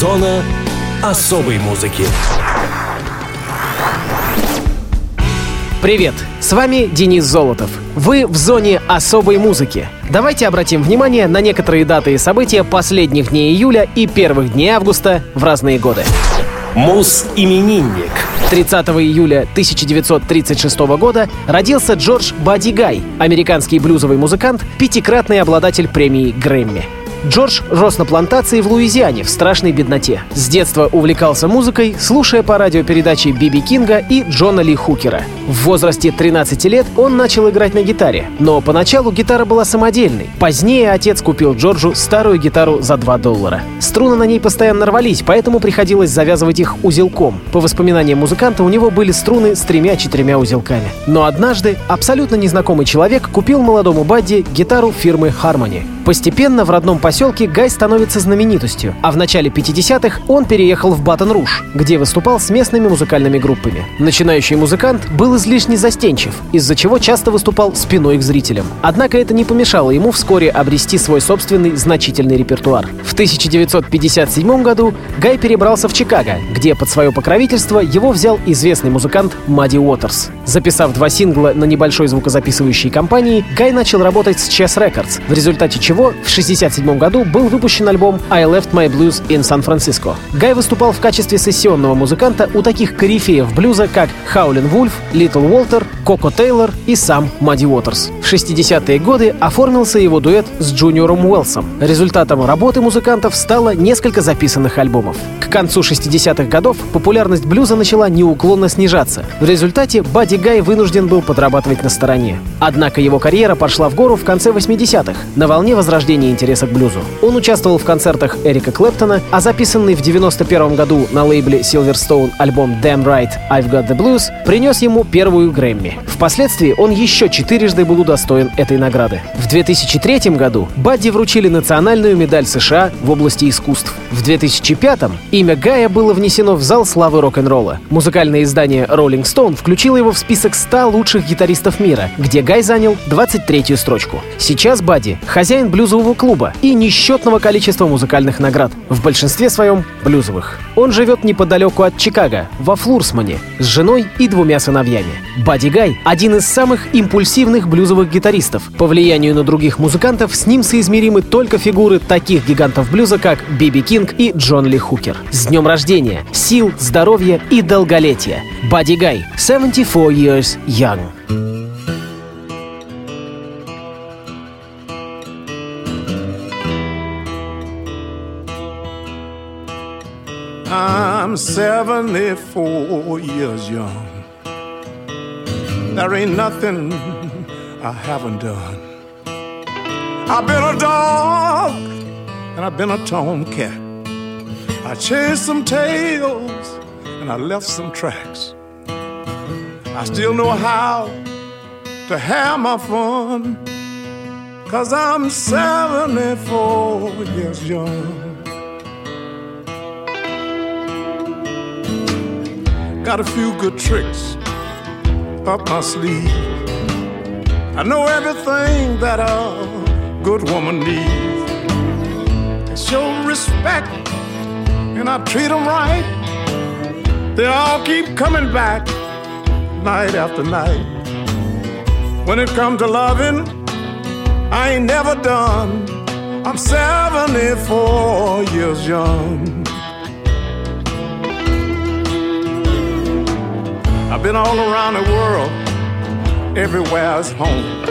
Зона особой музыки. Привет! С вами Денис Золотов. Вы в зоне особой музыки. Давайте обратим внимание на некоторые даты и события последних дней июля и первых дней августа в разные годы. Мус-именинник. 30 июля 1936 года родился Джордж Бадди Гай, американский блюзовый музыкант, пятикратный обладатель премии Грэмми. Джордж рос на плантации в Луизиане в страшной бедноте. С детства увлекался музыкой, слушая по радио передачи Биби Кинга и Джона Ли Хукера. В возрасте 13 лет он начал играть на гитаре, но поначалу гитара была самодельной. Позднее отец купил Джорджу старую гитару за 2 доллара. Струны на ней постоянно рвались, поэтому приходилось завязывать их узелком. По воспоминаниям музыканта, у него были струны с тремя-четырьмя узелками. Но однажды абсолютно незнакомый человек купил молодому Бадди гитару фирмы Harmony. Постепенно в родном поселке Гай становится знаменитостью, а в начале 50-х он переехал в Батон-Руж, где выступал с местными музыкальными группами. Начинающий музыкант был излишне застенчив, из-за чего часто выступал спиной к зрителям. Однако это не помешало ему вскоре обрести свой собственный значительный репертуар. В 1957 году Гай перебрался в Чикаго, где под свое покровительство его взял известный музыкант Мадди Уотерс. Записав два сингла на небольшой звукозаписывающей компании, Гай начал работать с Chess Records, в результате чего в 1967 году был выпущен альбом «I Left My Blues in San Francisco». Гай выступал в качестве сессионного музыканта у таких корифеев блюза, как Хаулин Вульф, Литл Уолтер, Коко Тейлор и сам Мадди Уотерс. В 60-е годы оформился его дуэт с Джуниором Уэлсом. Результатом работы музыкантов стало несколько записанных альбомов. К концу 60-х годов популярность блюза начала неуклонно снижаться. В результате Бадди Гай вынужден был подрабатывать на стороне. Однако его карьера пошла в гору в конце 80-х, на волне возрождения интереса к блюзу. Он участвовал в концертах Эрика Клэптона, а записанный в 91 году на лейбле Silverstone альбом Damn Right I've Got the Blues принес ему первую Грэмми. Впоследствии он еще четырежды был удостоен этой награды. В 2003 году Бадди вручили национальную медаль США в области искусств. В 2005 имя Гая было внесено в зал славы рок-н-ролла. Музыкальное издание Rolling Stone включило его в список 100 лучших гитаристов мира, где Гай занял 23-ю строчку. Сейчас Бадди — хозяин блюзового клуба и несчетного количества музыкальных наград, в большинстве своем блюзовых. Он живет неподалеку от Чикаго, во Флурсмане, с женой и двумя сыновьями. Бадди Гай — один из самых импульсивных блюзовых гитаристов. По влиянию на других музыкантов с ним соизмеримы только фигуры таких гигантов блюза, как Биби Кинг и Джон Ли Хукер. С днем рождения, сил, здоровья и долголетия. Бадди Гай, 74 years young. I'm 74 years young. There ain't nothing I haven't done. I've been a dog and I've been a tomcat. I chased some tails and I left some tracks. I still know how to have my fun. Cause I'm 74 years young. Got a few good tricks up my sleeve. I know everything that a good woman needs. I show respect and I treat them right. They all keep coming back night after night. When it comes to loving, I ain't never done. I'm 74 years young. I've been all around the world, everywhere's home.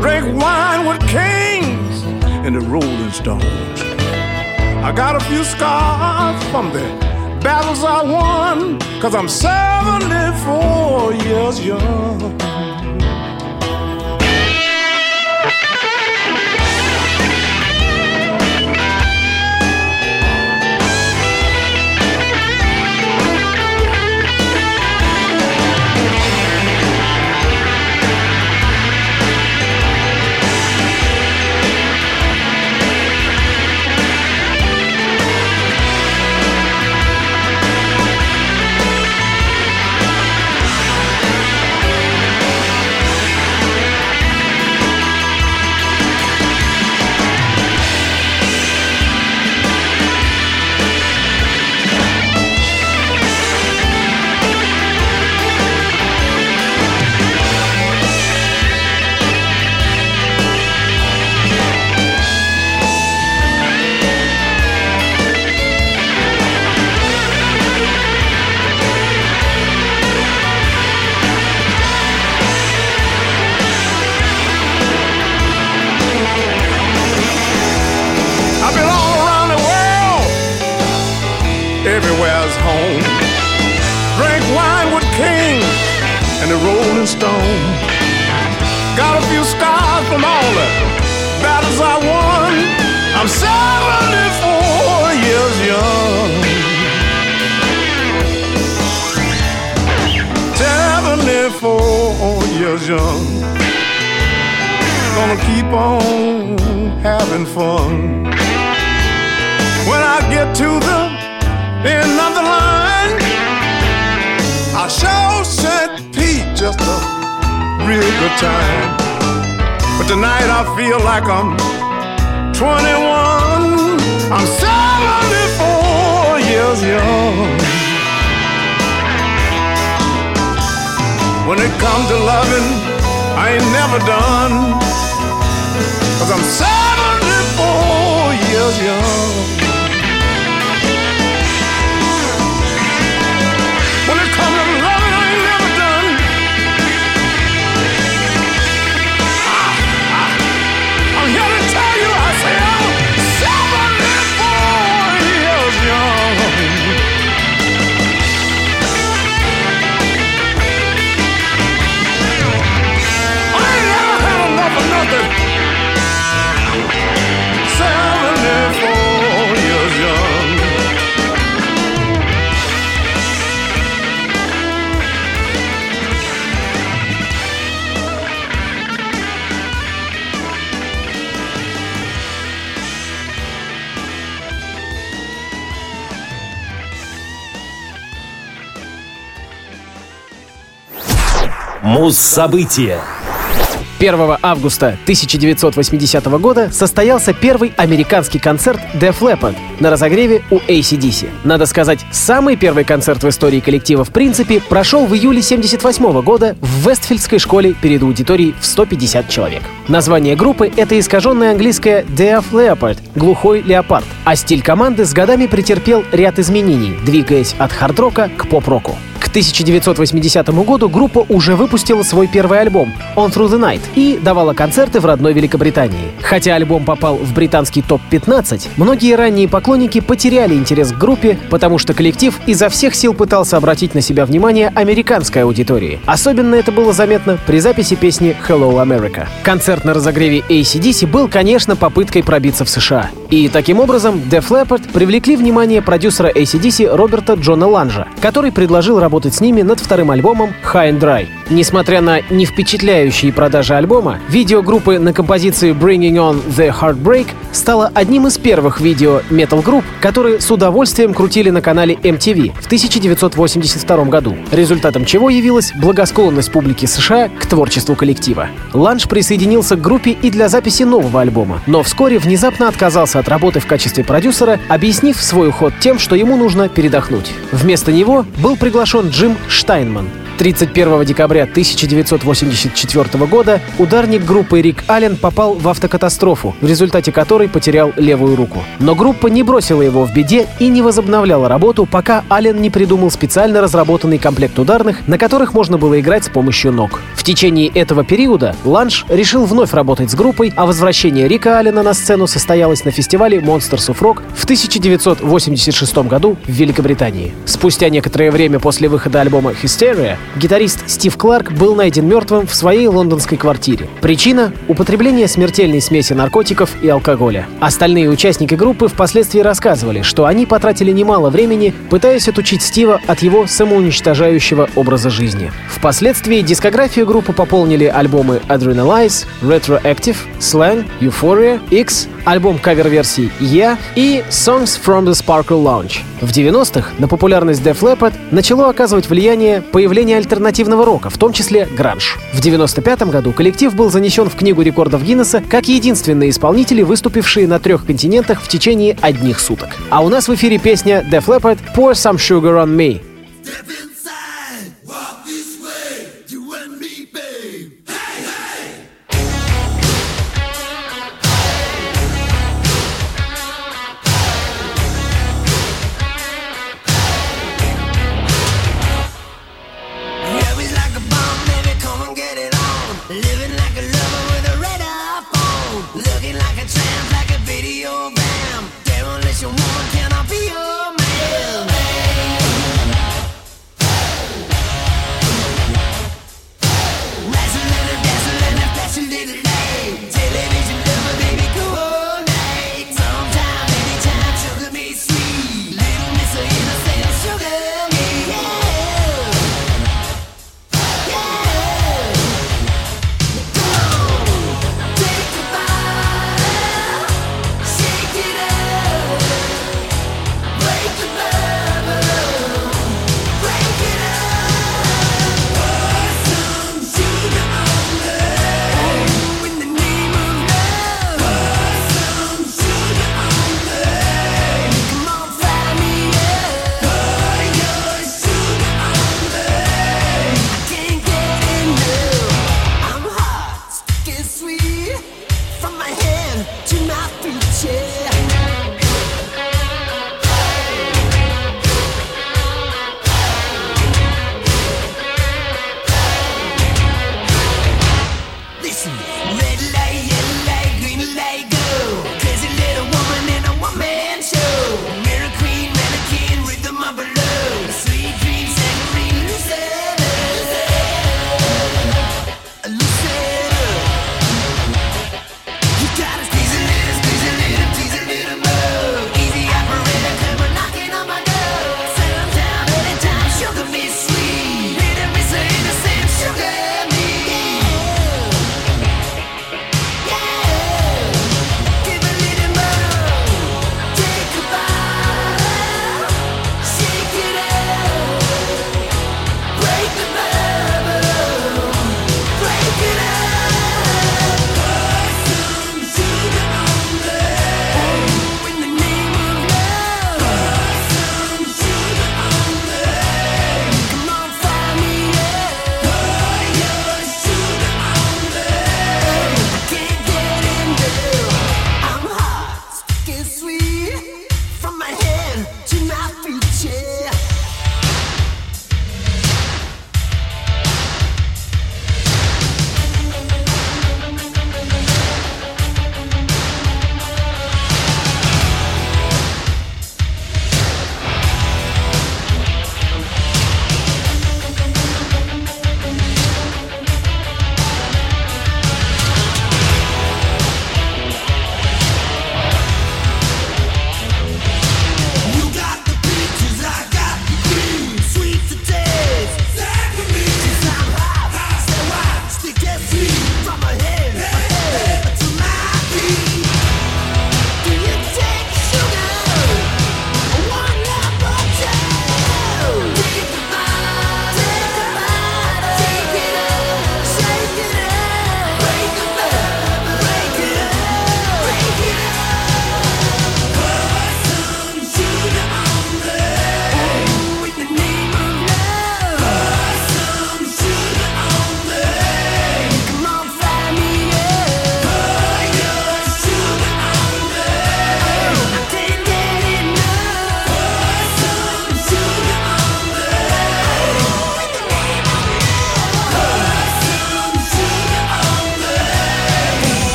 Drink wine with kings and the Rolling Stones. I got a few scars from the battles I won, cause I'm 74 years young. Everywhere's home. Drink wine with King and the Rolling Stone. Got a few scars from all the battles I won. I'm 74 years young. 74 years young. Gonna keep on having fun. When I get to the end of the line, I show St. Pete just a real good time. But tonight I feel like I'm 21. I'm 74 years young. When it comes to loving, I ain't never done. Cause I'm 74 years young. Муз-события. 1 августа 1980 года состоялся первый американский концерт Def Leppard на разогреве у ACDC. Надо сказать, самый первый концерт в истории коллектива в принципе прошел в июле 78 года в Вестфильдской школе перед аудиторией в 150 человек. Название группы — это искаженное английское Deaf Leopard — глухой леопард, а стиль команды с годами претерпел ряд изменений, двигаясь от хард-рока к поп-року. К 1980 году группа уже выпустила свой первый альбом «On Through the Night» и давала концерты в родной Великобритании. Хотя альбом попал в британский топ-15, многие ранние поклонники потеряли интерес к группе, потому что коллектив изо всех сил пытался обратить на себя внимание американской аудитории. Особенно это было заметно при записи песни «Hello America». Концерт на разогреве ACDC был, конечно, попыткой пробиться в США. И таким образом Def Leppard привлекли внимание продюсера ACDC Роберта Джона Ланжа, который предложил работать с ними над вторым альбомом High and Dry. Несмотря на не впечатляющие продажи альбома, видео группы на композиции Bringing On The Heartbreak стало одним из первых видео метал-групп, которые с удовольствием крутили на канале MTV в 1982 году, результатом чего явилась благосклонность публики США к творчеству коллектива. Ланж присоединился к группе и для записи нового альбома, но вскоре внезапно отказался от работы в качестве продюсера, объяснив свой уход тем, что ему нужно передохнуть. Вместо него был приглашен Джим Штайнман, 31 декабря 1984 года ударник группы Рик Аллен попал в автокатастрофу, в результате которой потерял левую руку. Но группа не бросила его в беде и не возобновляла работу, пока Аллен не придумал специально разработанный комплект ударных, на которых можно было играть с помощью ног. В течение этого периода Ланж решил вновь работать с группой, а возвращение Рика Аллена на сцену состоялось на фестивале Monsters of Rock в 1986 году в Великобритании. Спустя некоторое время после выхода альбома Hysteria гитарист Стив Кларк был найден мертвым в своей лондонской квартире. Причина — употребление смертельной смеси наркотиков и алкоголя. Остальные участники группы впоследствии рассказывали, что они потратили немало времени, пытаясь отучить Стива от его самоуничтожающего образа жизни. Впоследствии дискографию группы пополнили альбомы Adrenalize, Retroactive, Slang, Euphoria, X, альбом кавер-версий Yeah и Songs from the Sparkle Lounge. В 90-х на популярность Def Leppard начало оказывать влияние появление альтернативного рока, в том числе гранж. В 95 году коллектив был занесен в Книгу рекордов Гиннесса как единственные исполнители, выступившие на трех континентах в течение одних суток. А у нас в эфире песня Def Leppard «Pour Some Sugar on Me». Jackson.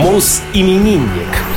Соус-именинник.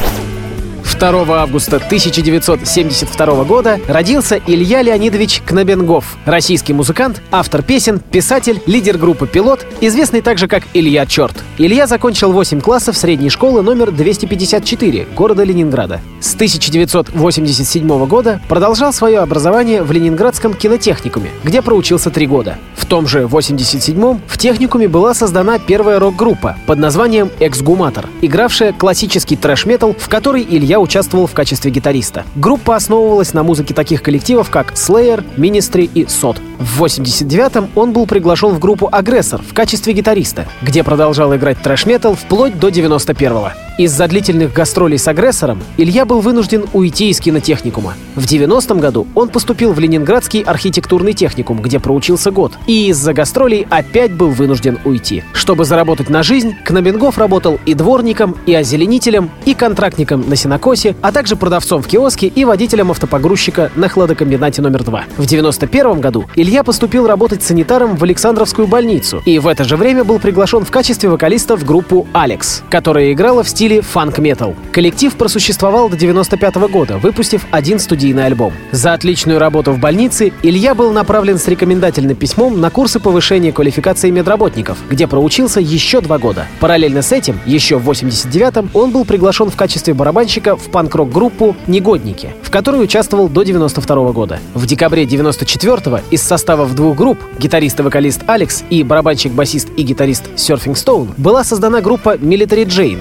2 августа 1972 года родился Илья Леонидович Кнабенгов, российский музыкант, автор песен, писатель, лидер группы «Пилот», известный также как Илья Черт. Илья закончил 8 классов средней школы номер 254 города Ленинграда. С 1987 года продолжал свое образование в Ленинградском кинотехникуме, где проучился три года. В том же 87-м в техникуме была создана первая рок-группа под названием «Эксгуматор», игравшая классический трэш-метал, в которой Илья участвовал в качестве гитариста. Группа основывалась на музыке таких коллективов, как Slayer, Ministry и SOT. В 89-м он был приглашен в группу «Агрессор» в качестве гитариста, где продолжал играть трэш-метал вплоть до 91-го. Из-за длительных гастролей с агрессором Илья был вынужден уйти из кинотехникума. В 90-м году он поступил в Ленинградский архитектурный техникум, где проучился год, и из-за гастролей опять был вынужден уйти. Чтобы заработать на жизнь, Кнабенгов работал и дворником, и озеленителем, и контрактником на сенокосе, а также продавцом в киоске и водителем автопогрузчика на хладокомбинате номер 2. В 91 году Илья поступил работать санитаром в Александровскую больницу и в это же время был приглашен в качестве вокалиста в группу «Алекс», которая играла в стиле фанк-метал. Коллектив просуществовал до 95 года, выпустив один студийный альбом. За отличную работу в больнице Илья был направлен с рекомендательным письмом на курсы повышения квалификации медработников, где проучился еще два года. Параллельно с этим, еще в 89-м, он был приглашен в качестве барабанщика в панк-рок-группу «Негодники», в которой участвовал до 92 года. В декабре 94-го из составов двух групп, гитарист и вокалист Алекс и барабанщик-басист и гитарист Surfing Stone, была создана группа Military Jane,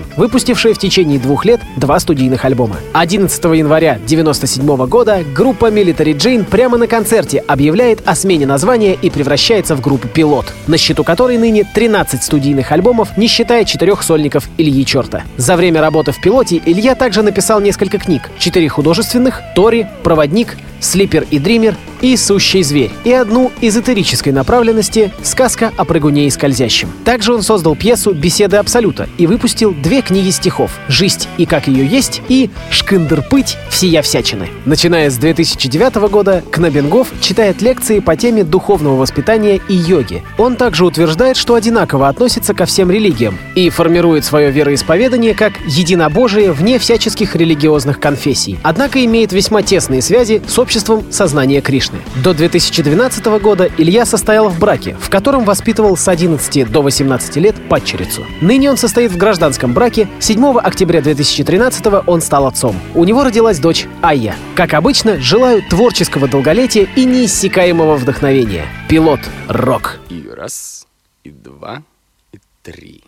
выпустившая в течение двух лет два студийных альбома. 11 января 97 года группа Military Jane прямо на концерте объявляет о смене названия и превращается в группу «Пилот», на счету которой ныне 13 студийных альбомов, не считая четырех сольников Ильи Черта. За время работы в «Пилоте» Илья также написал несколько книг. Четыре художественных, «Тори», «Проводник», «Слипер и Дример» и «Сущий зверь», и одну эзотерической направленности «Сказка о прыгуне и скользящем». Также он создал пьесу «Беседы Абсолюта» и выпустил две книги стихов «Жизнь и как ее есть» и «Шкындер-пыть. Всея всячины». Начиная с 2009 года, Кнабенгов читает лекции по теме духовного воспитания и йоги. Он также утверждает, что одинаково относится ко всем религиям и формирует свое вероисповедание как единобожие вне всяческих религиозных конфессий. Однако имеет весьма тесные связи с обществом сознания Кришны. До 2012 года Илья состоял в браке, в котором воспитывал с 11 до 18 лет падчерицу. Ныне он состоит в гражданском браке. 7 октября 2013 он стал отцом. У него родилась дочь Айя. Как обычно, желаю творческого долголетия и неиссякаемого вдохновения. Пилот рок. И раз, и два, и три.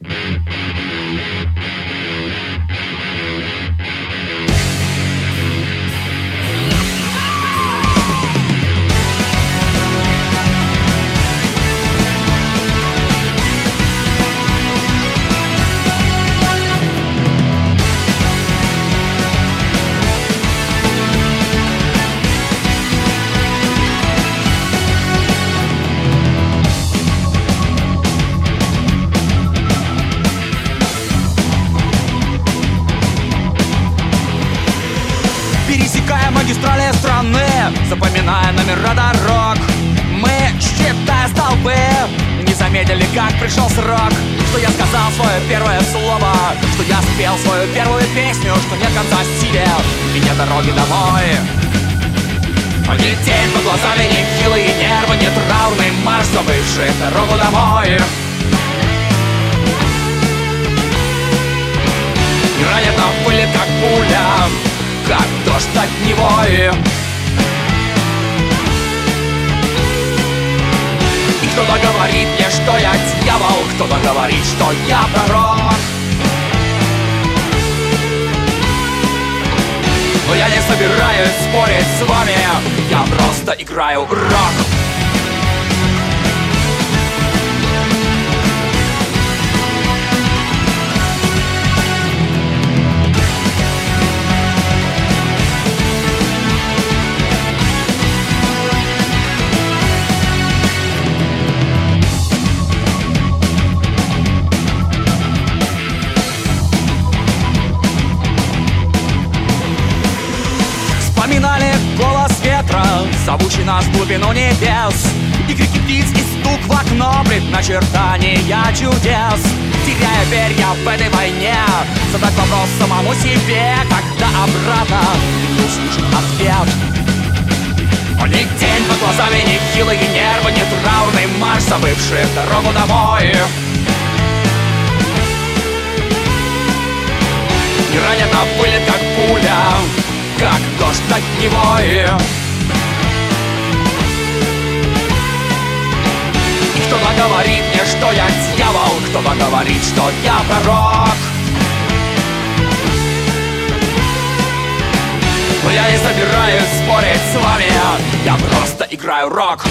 Пересекая заметили, как пришел срок Что я сказал свое первое слово Что я спел свою первую песню Что нет конца стиля И нет дороги домой не тень под глазами, не хилые нервы, не траурный марш, забывший дорогу домой. Ранит на пыли, как пуля, как дождь от него и... кто-то говорит мне, что я дьявол, кто-то говорит, что я пророк. Но я не собираюсь спорить с вами, я просто играю рок. Зовущий нас глубину небес. И крики птиц и стук в окно предначертания чудес. Теряя перья в этой войне. Задать вопрос самому себе, когда обратно? Не услышит ответ? Ни день под глазами, ни хилые нервы, ни траурный марш, забывший дорогу домой. И ранят на пылит, как пуля, как дождь от него говорит мне, что я дьявол. Кто-то говорит, что я пророк? Но я не собираюсь спорить с вами Я просто играю рок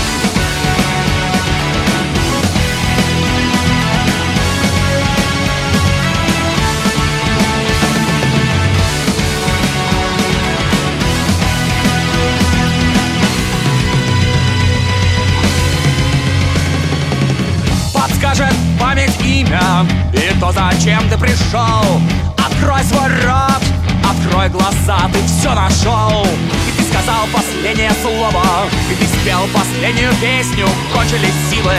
Подскажет память имя? И то, зачем ты пришел? Открой свой рот Открой глаза, ты все нашел И ты сказал последнее слово И ты спел последнюю песню. Кончились силы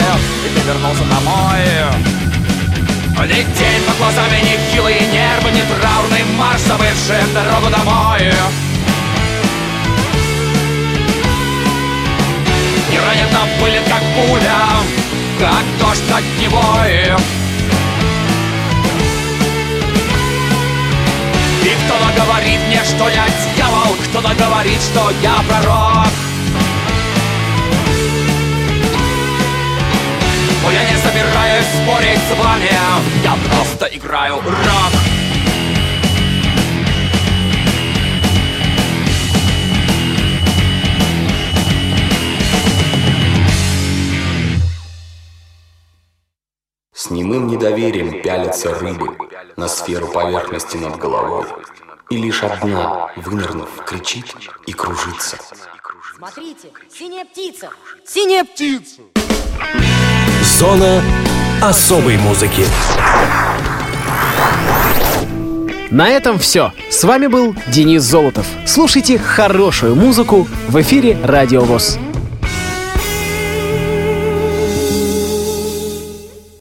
И ты вернулся домой. День под глазами, ни хилые нервы Ни траурный марш, забывший дорогу домой. Не ранит нам пылит, как пуля Как дождь от него и кто-то говорит мне, что я дьявол Кто-то говорит, что я пророк. Но я не собираюсь спорить с вами Я просто играю рок пялятся рыбы на сферу поверхности над головой. И лишь одна, вынырнув, кричит и кружится. Смотрите, синяя птица! Синяя птица! Зона особой музыки. На этом все. С вами был Денис Золотов. Слушайте хорошую музыку в эфире Радио ВОЗ.